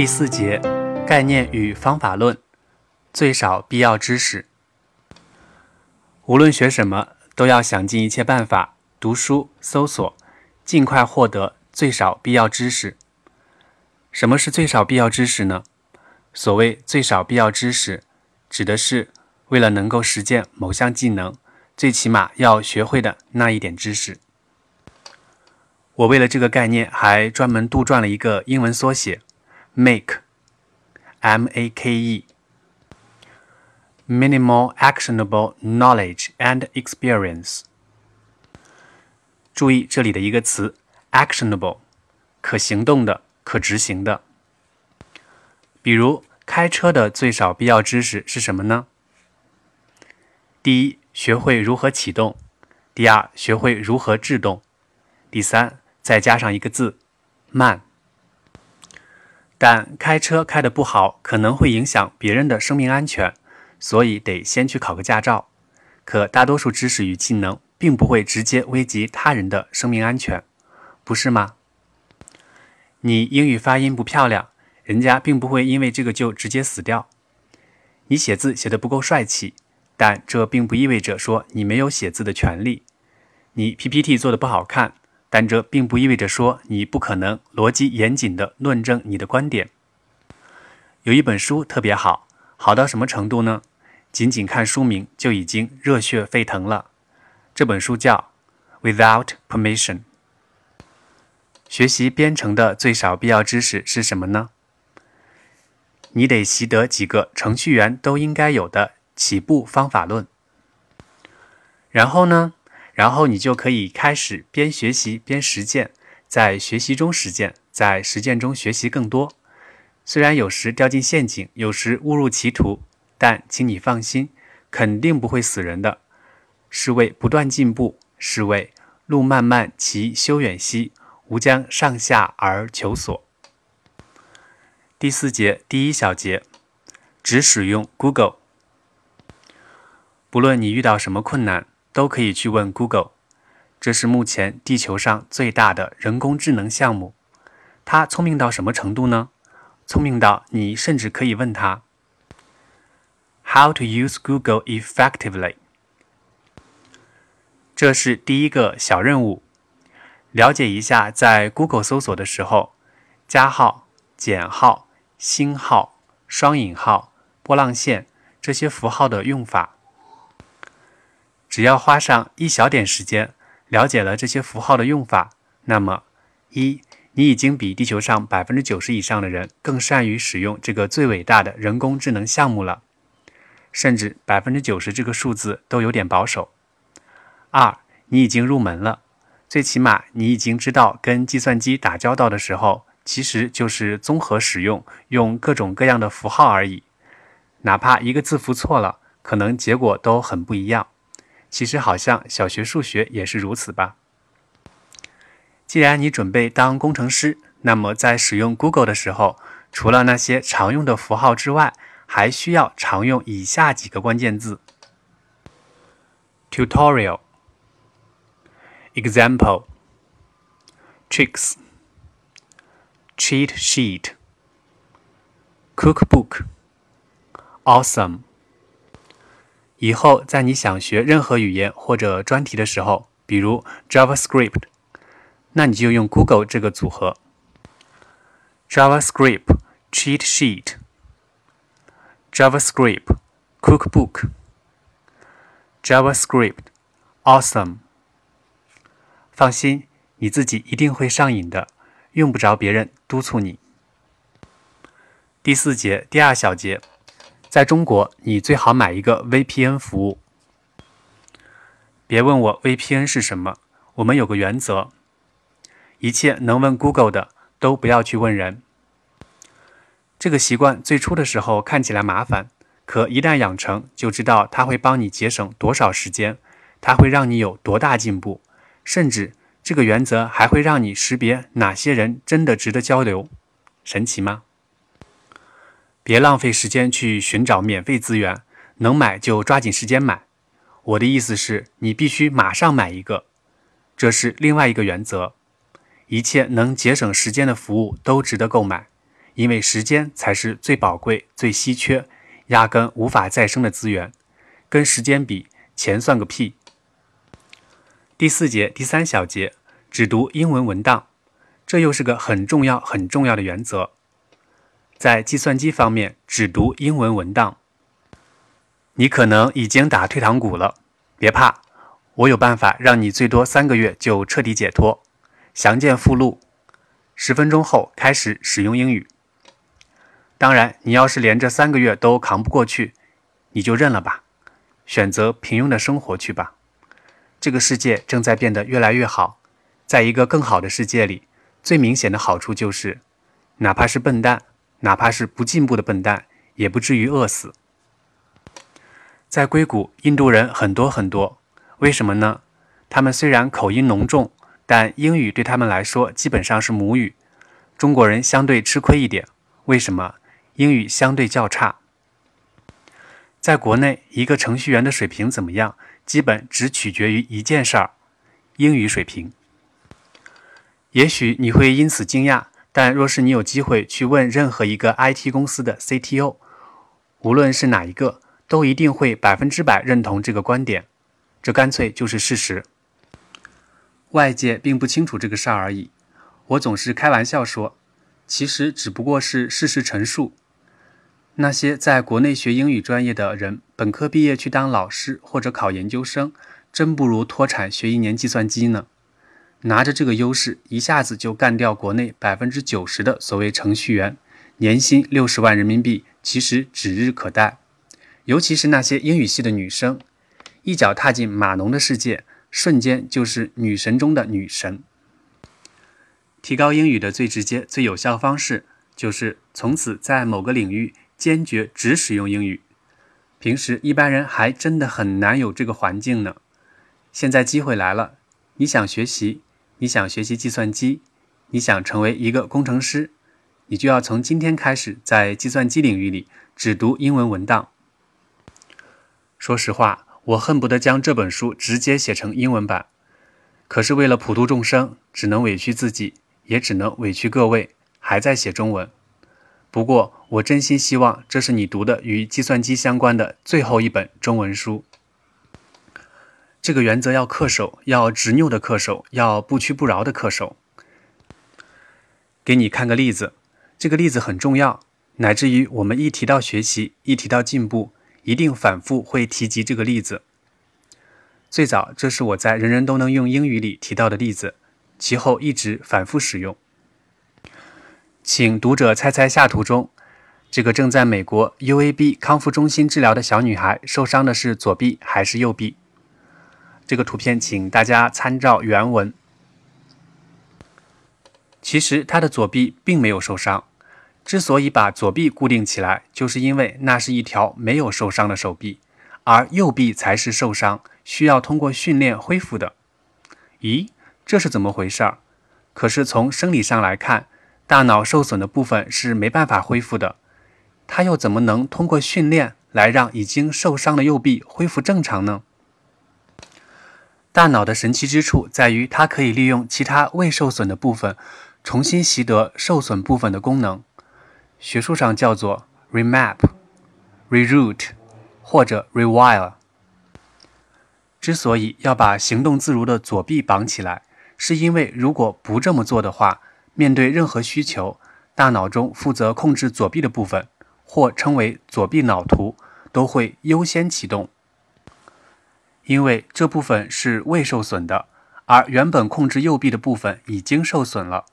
第四节概念与方法论，最少必要知识。无论学什么，都要想尽一切办法读书、搜索，尽快获得最少必要知识。什么是最少必要知识呢？所谓最少必要知识，指的是为了能够实践某项技能，最起码要学会的那一点知识。我为了这个概念，还专门杜撰了一个英文缩写。Make，M A K E，minimal actionable knowledge and experience。注意这里的一个词，actionable，可行动的、可执行的。比如，开车的最少必要知识是什么呢？第一，学会如何启动；第二，学会如何制动；第三，再加上一个字，慢。但开车开得不好，可能会影响别人的生命安全，所以得先去考个驾照。可大多数知识与技能并不会直接危及他人的生命安全，不是吗？你英语发音不漂亮，人家并不会因为这个就直接死掉。你写字写得不够帅气，但这并不意味着说你没有写字的权利。你 PPT 做得不好看。但这并不意味着说你不可能逻辑严谨地论证你的观点。有一本书特别好，好到什么程度呢？仅仅看书名就已经热血沸腾了。这本书叫《Without Permission》。学习编程的最少必要知识是什么呢？你得习得几个程序员都应该有的起步方法论。然后呢？然后你就可以开始边学习边实践，在学习中实践，在实践中学习更多。虽然有时掉进陷阱，有时误入歧途，但请你放心，肯定不会死人的。是为不断进步，是为路漫漫其修远兮，吾将上下而求索。第四节第一小节，只使用 Google。不论你遇到什么困难。都可以去问 Google，这是目前地球上最大的人工智能项目。它聪明到什么程度呢？聪明到你甚至可以问它：How to use Google effectively？这是第一个小任务，了解一下在 Google 搜索的时候，加号、减号、星号、双引号、波浪线这些符号的用法。只要花上一小点时间了解了这些符号的用法，那么一，你已经比地球上百分之九十以上的人更善于使用这个最伟大的人工智能项目了，甚至百分之九十这个数字都有点保守。二，你已经入门了，最起码你已经知道跟计算机打交道的时候，其实就是综合使用，用各种各样的符号而已，哪怕一个字符错了，可能结果都很不一样。其实好像小学数学也是如此吧。既然你准备当工程师，那么在使用 Google 的时候，除了那些常用的符号之外，还需要常用以下几个关键字：tutorial、example、tricks、cheat sheet、cookbook、awesome。以后在你想学任何语言或者专题的时候，比如 JavaScript，那你就用 Google 这个组合：JavaScript Cheat Sheet、JavaScript Cookbook、JavaScript Awesome。放心，你自己一定会上瘾的，用不着别人督促你。第四节第二小节。在中国，你最好买一个 VPN 服务。别问我 VPN 是什么，我们有个原则：一切能问 Google 的，都不要去问人。这个习惯最初的时候看起来麻烦，可一旦养成，就知道它会帮你节省多少时间，它会让你有多大进步，甚至这个原则还会让你识别哪些人真的值得交流。神奇吗？别浪费时间去寻找免费资源，能买就抓紧时间买。我的意思是，你必须马上买一个。这是另外一个原则：一切能节省时间的服务都值得购买，因为时间才是最宝贵、最稀缺、压根无法再生的资源。跟时间比，钱算个屁。第四节第三小节，只读英文文档，这又是个很重要、很重要的原则。在计算机方面，只读英文文档。你可能已经打退堂鼓了，别怕，我有办法让你最多三个月就彻底解脱。详见附录。十分钟后开始使用英语。当然，你要是连这三个月都扛不过去，你就认了吧，选择平庸的生活去吧。这个世界正在变得越来越好，在一个更好的世界里，最明显的好处就是，哪怕是笨蛋。哪怕是不进步的笨蛋，也不至于饿死。在硅谷，印度人很多很多，为什么呢？他们虽然口音浓重，但英语对他们来说基本上是母语。中国人相对吃亏一点，为什么？英语相对较差。在国内，一个程序员的水平怎么样，基本只取决于一件事儿：英语水平。也许你会因此惊讶。但若是你有机会去问任何一个 IT 公司的 CTO，无论是哪一个，都一定会百分之百认同这个观点。这干脆就是事实。外界并不清楚这个事儿而已。我总是开玩笑说，其实只不过是事实陈述。那些在国内学英语专业的人，本科毕业去当老师或者考研究生，真不如脱产学一年计算机呢。拿着这个优势，一下子就干掉国内百分之九十的所谓程序员，年薪六十万人民币，其实指日可待。尤其是那些英语系的女生，一脚踏进码农的世界，瞬间就是女神中的女神。提高英语的最直接、最有效方式，就是从此在某个领域坚决只使用英语。平时一般人还真的很难有这个环境呢。现在机会来了，你想学习？你想学习计算机，你想成为一个工程师，你就要从今天开始在计算机领域里只读英文文档。说实话，我恨不得将这本书直接写成英文版，可是为了普度众生，只能委屈自己，也只能委屈各位还在写中文。不过，我真心希望这是你读的与计算机相关的最后一本中文书。这个原则要恪守，要执拗的恪守，要不屈不挠的恪守。给你看个例子，这个例子很重要，乃至于我们一提到学习，一提到进步，一定反复会提及这个例子。最早，这是我在《人人都能用英语》里提到的例子，其后一直反复使用。请读者猜猜下图中，这个正在美国 UAB 康复中心治疗的小女孩受伤的是左臂还是右臂？这个图片，请大家参照原文。其实他的左臂并没有受伤，之所以把左臂固定起来，就是因为那是一条没有受伤的手臂，而右臂才是受伤，需要通过训练恢复的。咦，这是怎么回事儿？可是从生理上来看，大脑受损的部分是没办法恢复的，他又怎么能通过训练来让已经受伤的右臂恢复正常呢？大脑的神奇之处在于，它可以利用其他未受损的部分，重新习得受损部分的功能。学术上叫做 remap、reroute 或者 rewire。之所以要把行动自如的左臂绑起来，是因为如果不这么做的话，面对任何需求，大脑中负责控制左臂的部分，或称为左臂脑图，都会优先启动。因为这部分是未受损的，而原本控制右臂的部分已经受损了。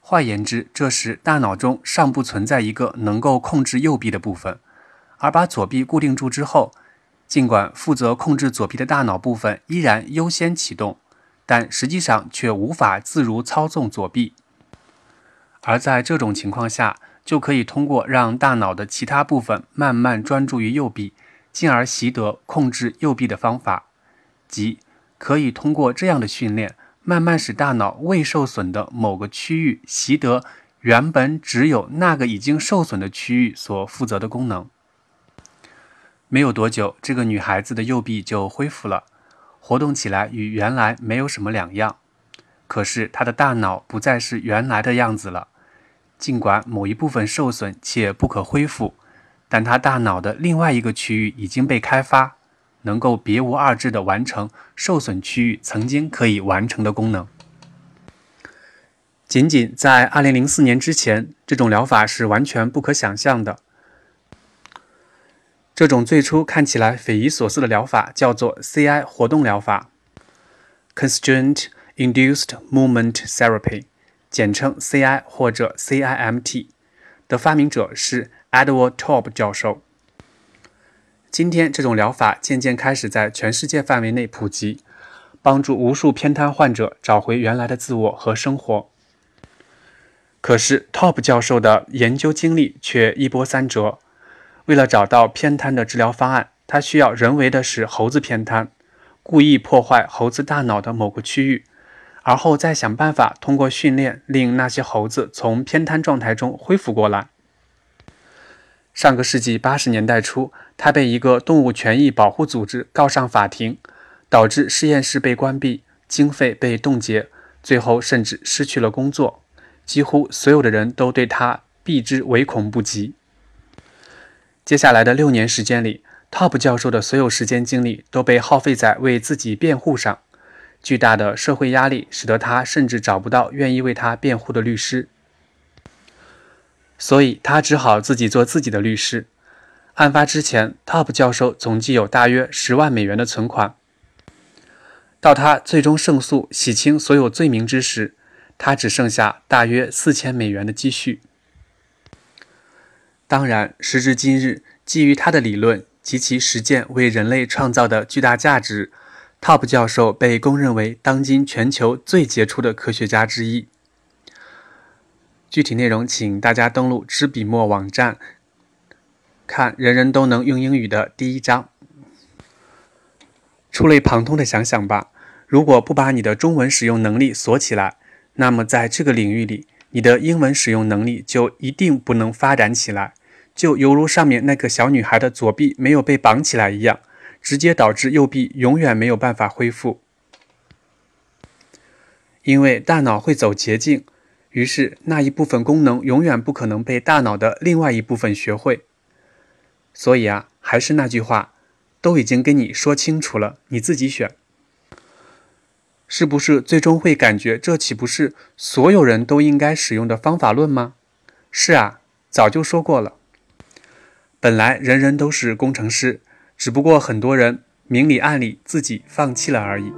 换言之，这时大脑中尚不存在一个能够控制右臂的部分，而把左臂固定住之后，尽管负责控制左臂的大脑部分依然优先启动，但实际上却无法自如操纵左臂。而在这种情况下，就可以通过让大脑的其他部分慢慢专注于右臂。进而习得控制右臂的方法，即可以通过这样的训练，慢慢使大脑未受损的某个区域习得原本只有那个已经受损的区域所负责的功能。没有多久，这个女孩子的右臂就恢复了，活动起来与原来没有什么两样。可是她的大脑不再是原来的样子了，尽管某一部分受损且不可恢复，但他大脑的另外一个区域已经被开发，能够别无二致地完成受损区域曾经可以完成的功能。仅仅在2004年之前，这种疗法是完全不可想象的。这种最初看起来匪夷所思的疗法叫做 CI 活动疗法 （Constraint Induced Movement Therapy），简称 CI 或者 CIMT。的发明者是 Edward Taub 教授。今天，这种疗法渐渐开始在全世界范围内普及，帮助无数偏瘫患者找回原来的自我和生活。可是 Top 教授的研究经历却一波三折。为了找到偏瘫的治疗方案，他需要人为的使猴子偏瘫，故意破坏猴子大脑的某个区域，而后再想办法通过训练令那些猴子从偏瘫状态中恢复过来。上个世纪八十年代初，他被一个动物权益保护组织告上法庭，导致实验室被关闭，经费被冻结，最后甚至失去了工作。几乎所有的人都对他避之唯恐不及。接下来的六年时间里，Top 教授的所有时间精力都被耗费在为自己辩护上。巨大的社会压力使得他甚至找不到愿意为他辩护的律师，所以他只好自己做自己的律师。案发之前，Top 教授总计有大约十万美元的存款。到他最终胜诉、洗清所有罪名之时，他只剩下大约四千美元的积蓄。当然，时至今日，基于他的理论及其实践为人类创造的巨大价值，Top 教授被公认为当今全球最杰出的科学家之一。具体内容，请大家登录知笔墨网站，看人人都能用英语的第一章。触类旁通的想想吧，如果不把你的中文使用能力锁起来，那么在这个领域里，你的英文使用能力就一定不能发展起来，就犹如上面那个小女孩的左臂没有被绑起来一样，直接导致右臂永远没有办法恢复。因为大脑会走捷径，于是那一部分功能永远不可能被大脑的另外一部分学会。所以啊，还是那句话，都已经跟你说清楚了，你自己选。是不是最终会感觉这岂不是所有人都应该使用的方法论吗？是啊，早就说过了。本来人人都是工程师，只不过很多人明里暗里自己放弃了而已。